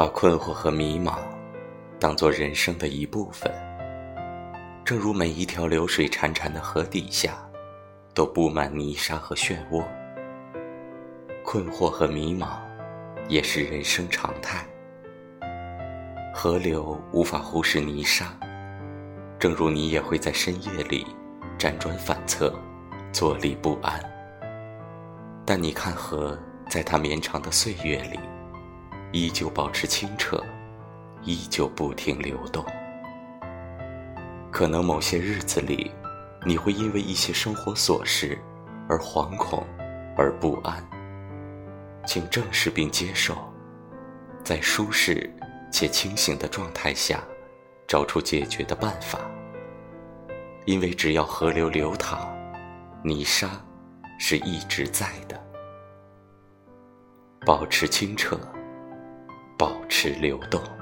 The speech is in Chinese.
把困惑和迷茫当做人生的一部分，正如每一条流水潺潺的河底下，都布满泥沙和漩涡。困惑和迷茫，也是人生常态。河流无法忽视泥沙，正如你也会在深夜里辗转反侧，坐立不安。但你看河，在它绵长的岁月里。依旧保持清澈，依旧不停流动。可能某些日子里，你会因为一些生活琐事而惶恐，而不安。请正视并接受，在舒适且清醒的状态下，找出解决的办法。因为只要河流流淌，泥沙是一直在的。保持清澈。是流动。